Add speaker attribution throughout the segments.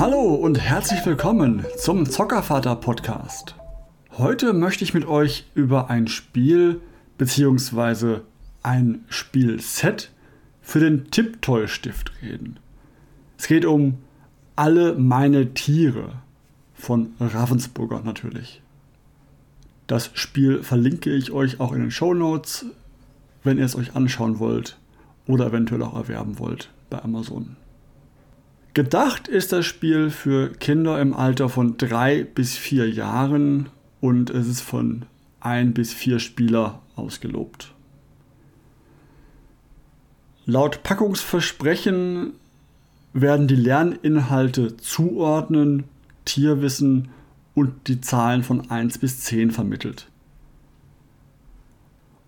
Speaker 1: Hallo und herzlich willkommen zum Zockervater Podcast. Heute möchte ich mit euch über ein Spiel bzw. ein Spielset für den Tipptoy-Stift reden. Es geht um Alle meine Tiere von Ravensburger natürlich. Das Spiel verlinke ich euch auch in den Show Notes, wenn ihr es euch anschauen wollt oder eventuell auch erwerben wollt bei Amazon. Gedacht ist das Spiel für Kinder im Alter von drei bis vier Jahren und es ist von ein bis vier Spieler ausgelobt. Laut Packungsversprechen werden die Lerninhalte zuordnen, Tierwissen und die Zahlen von 1 bis 10 vermittelt.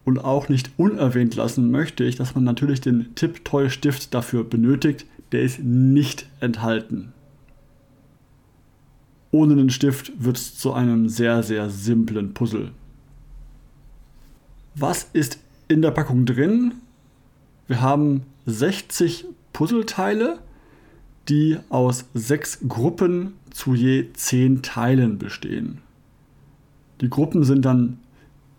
Speaker 1: Und auch nicht unerwähnt lassen möchte ich, dass man natürlich den Tipptoy-Stift dafür benötigt, der ist nicht enthalten. Ohne den Stift wird es zu einem sehr, sehr simplen Puzzle. Was ist in der Packung drin? Wir haben 60 Puzzleteile, die aus sechs Gruppen zu je 10 Teilen bestehen. Die Gruppen sind dann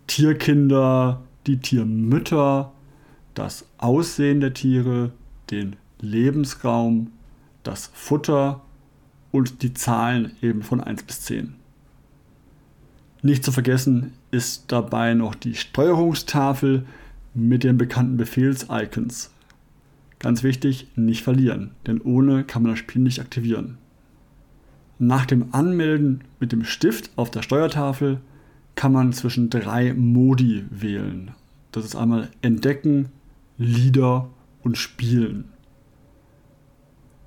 Speaker 1: Tierkinder, die Tiermütter, das Aussehen der Tiere, den Lebensraum, das Futter und die Zahlen eben von 1 bis 10. Nicht zu vergessen ist dabei noch die Steuerungstafel mit den bekannten Befehls-Icons. Ganz wichtig, nicht verlieren, denn ohne kann man das Spiel nicht aktivieren. Nach dem Anmelden mit dem Stift auf der Steuertafel kann man zwischen drei Modi wählen. Das ist einmal Entdecken, Lieder und Spielen.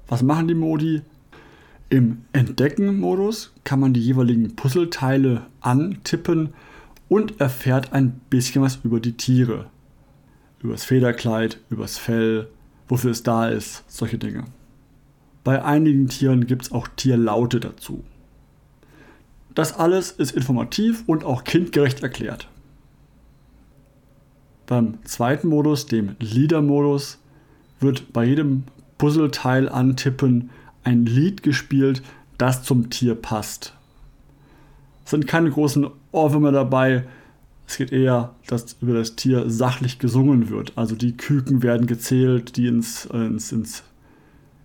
Speaker 1: Was machen die Modi? Im Entdecken-Modus kann man die jeweiligen Puzzleteile antippen und erfährt ein bisschen was über die Tiere. Übers Federkleid, übers Fell, wofür es da ist, solche Dinge. Bei einigen Tieren gibt es auch Tierlaute dazu. Das alles ist informativ und auch kindgerecht erklärt. Beim zweiten Modus, dem Leader-Modus, wird bei jedem Puzzleteil antippen ein Lied gespielt, das zum Tier passt. Es sind keine großen Ohrwürmer dabei. Es geht eher, dass über das Tier sachlich gesungen wird. Also die Küken werden gezählt, die ins, ins, ins,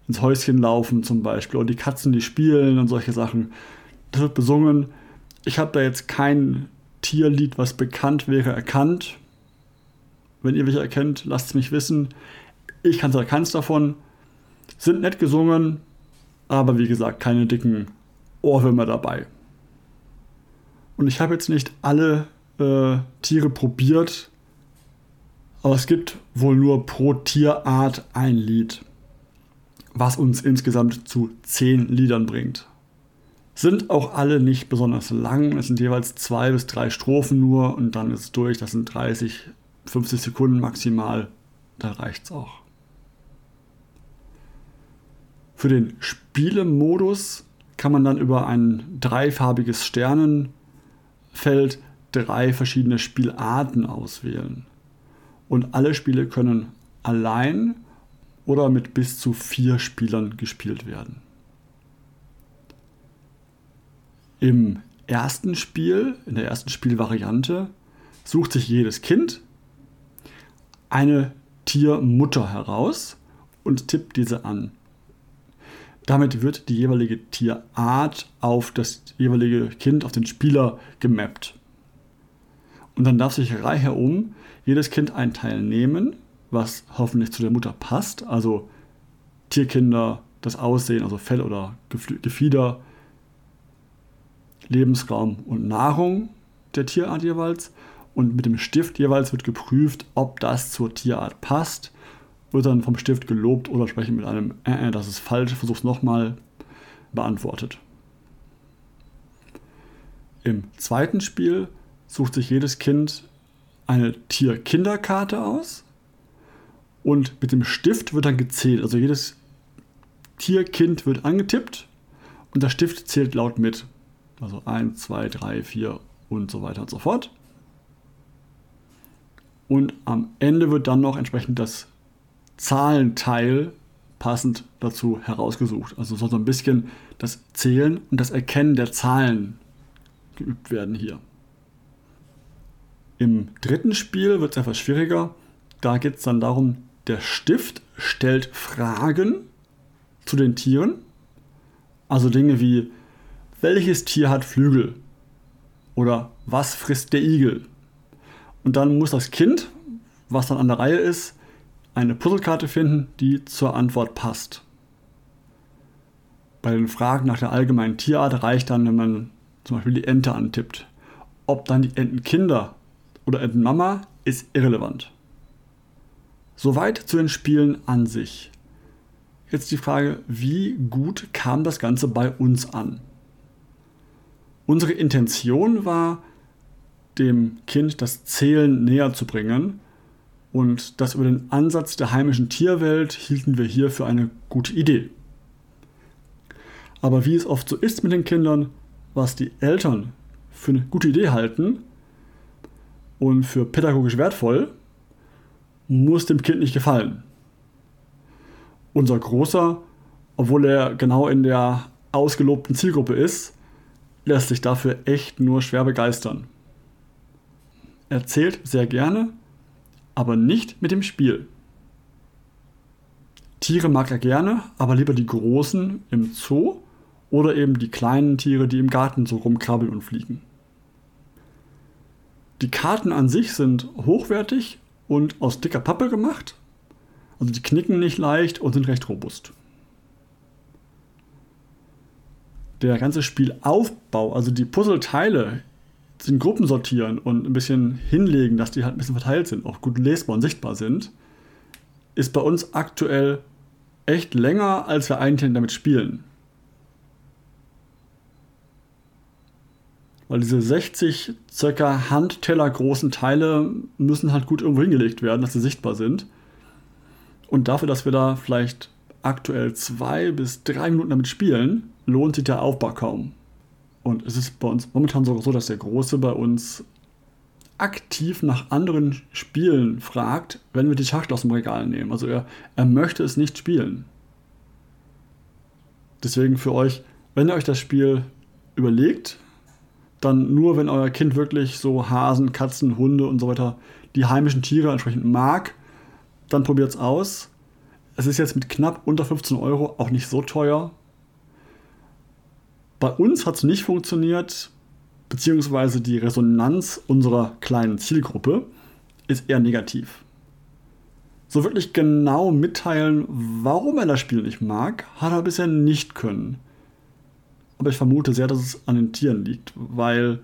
Speaker 1: ins Häuschen laufen zum Beispiel. Oder die Katzen, die spielen und solche Sachen. Das wird besungen. Ich habe da jetzt kein Tierlied, was bekannt wäre, erkannt. Wenn ihr welche erkennt, lasst es mich wissen. Ich kannte keins davon. Sind nett gesungen, aber wie gesagt, keine dicken Ohrwürmer dabei. Und ich habe jetzt nicht alle äh, Tiere probiert, aber es gibt wohl nur pro Tierart ein Lied, was uns insgesamt zu zehn Liedern bringt. Sind auch alle nicht besonders lang, es sind jeweils zwei bis drei Strophen nur und dann ist es durch, das sind 30, 50 Sekunden maximal, da reicht es auch. Für den Spielemodus kann man dann über ein dreifarbiges Sternenfeld drei verschiedene Spielarten auswählen. Und alle Spiele können allein oder mit bis zu vier Spielern gespielt werden. Im ersten Spiel, in der ersten Spielvariante, sucht sich jedes Kind eine Tiermutter heraus und tippt diese an. Damit wird die jeweilige Tierart auf das jeweilige Kind, auf den Spieler gemappt. Und dann darf sich reihum jedes Kind einen Teil nehmen, was hoffentlich zu der Mutter passt. Also Tierkinder, das Aussehen, also Fell oder Gefieder, Lebensraum und Nahrung der Tierart jeweils. Und mit dem Stift jeweils wird geprüft, ob das zur Tierart passt wird dann vom Stift gelobt oder sprechen mit einem äh, äh das ist falsch, versuch's nochmal, beantwortet. Im zweiten Spiel sucht sich jedes Kind eine Tier-Kinderkarte aus und mit dem Stift wird dann gezählt. Also jedes Tierkind wird angetippt und der Stift zählt laut mit. Also 1, 2, 3, 4 und so weiter und so fort. Und am Ende wird dann noch entsprechend das Zahlenteil passend dazu herausgesucht. Also soll so ein bisschen das Zählen und das Erkennen der Zahlen geübt werden hier. Im dritten Spiel wird es etwas schwieriger. Da geht es dann darum, der Stift stellt Fragen zu den Tieren. Also Dinge wie, welches Tier hat Flügel? Oder was frisst der Igel? Und dann muss das Kind, was dann an der Reihe ist, eine Puzzlekarte finden, die zur Antwort passt. Bei den Fragen nach der allgemeinen Tierart reicht dann, wenn man zum Beispiel die Ente antippt. Ob dann die Entenkinder oder Entenmama ist irrelevant. Soweit zu den Spielen an sich. Jetzt die Frage, wie gut kam das Ganze bei uns an? Unsere Intention war, dem Kind das Zählen näher zu bringen und das über den Ansatz der heimischen Tierwelt hielten wir hier für eine gute Idee. Aber wie es oft so ist mit den Kindern, was die Eltern für eine gute Idee halten und für pädagogisch wertvoll, muss dem Kind nicht gefallen. Unser Großer, obwohl er genau in der ausgelobten Zielgruppe ist, lässt sich dafür echt nur schwer begeistern. Er zählt sehr gerne, aber nicht mit dem Spiel. Tiere mag er gerne, aber lieber die großen im Zoo oder eben die kleinen Tiere, die im Garten so rumkrabbeln und fliegen. Die Karten an sich sind hochwertig und aus dicker Pappe gemacht. Also die knicken nicht leicht und sind recht robust. Der ganze Spielaufbau, also die Puzzleteile in Gruppen sortieren und ein bisschen hinlegen, dass die halt ein bisschen verteilt sind, auch gut lesbar und sichtbar sind, ist bei uns aktuell echt länger, als wir eigentlich damit spielen. Weil diese 60 circa Handteller großen Teile müssen halt gut irgendwo hingelegt werden, dass sie sichtbar sind. Und dafür, dass wir da vielleicht aktuell zwei bis drei Minuten damit spielen, lohnt sich der Aufbau kaum. Und es ist bei uns momentan sogar so, dass der Große bei uns aktiv nach anderen Spielen fragt, wenn wir die Schachtel aus dem Regal nehmen. Also er, er möchte es nicht spielen. Deswegen für euch, wenn ihr euch das Spiel überlegt, dann nur, wenn euer Kind wirklich so Hasen, Katzen, Hunde und so weiter, die heimischen Tiere entsprechend mag, dann probiert es aus. Es ist jetzt mit knapp unter 15 Euro auch nicht so teuer. Bei uns hat es nicht funktioniert, beziehungsweise die Resonanz unserer kleinen Zielgruppe ist eher negativ. So wirklich genau mitteilen, warum er das Spiel nicht mag, hat er bisher nicht können aber ich vermute sehr, dass es an den Tieren liegt, weil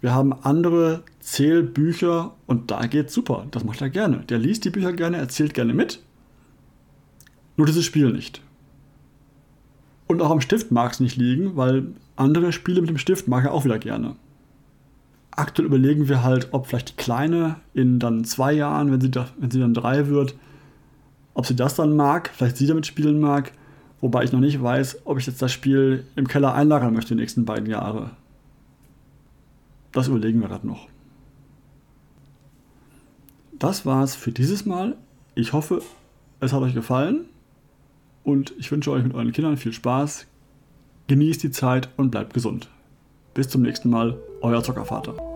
Speaker 1: wir haben andere Zählbücher und da geht's super. Das macht er gerne. Der liest die Bücher gerne, erzählt gerne mit. Nur dieses Spiel nicht. Und auch am Stift mag es nicht liegen, weil andere Spiele mit dem Stift mag er auch wieder gerne. Aktuell überlegen wir halt, ob vielleicht die Kleine in dann zwei Jahren, wenn sie, da, wenn sie dann drei wird, ob sie das dann mag, vielleicht sie damit spielen mag Wobei ich noch nicht weiß, ob ich jetzt das Spiel im Keller einlagern möchte die nächsten beiden Jahre. Das überlegen wir gerade noch. Das war's für dieses Mal. Ich hoffe, es hat euch gefallen und ich wünsche euch mit euren Kindern viel Spaß. Genießt die Zeit und bleibt gesund. Bis zum nächsten Mal, euer Zockervater.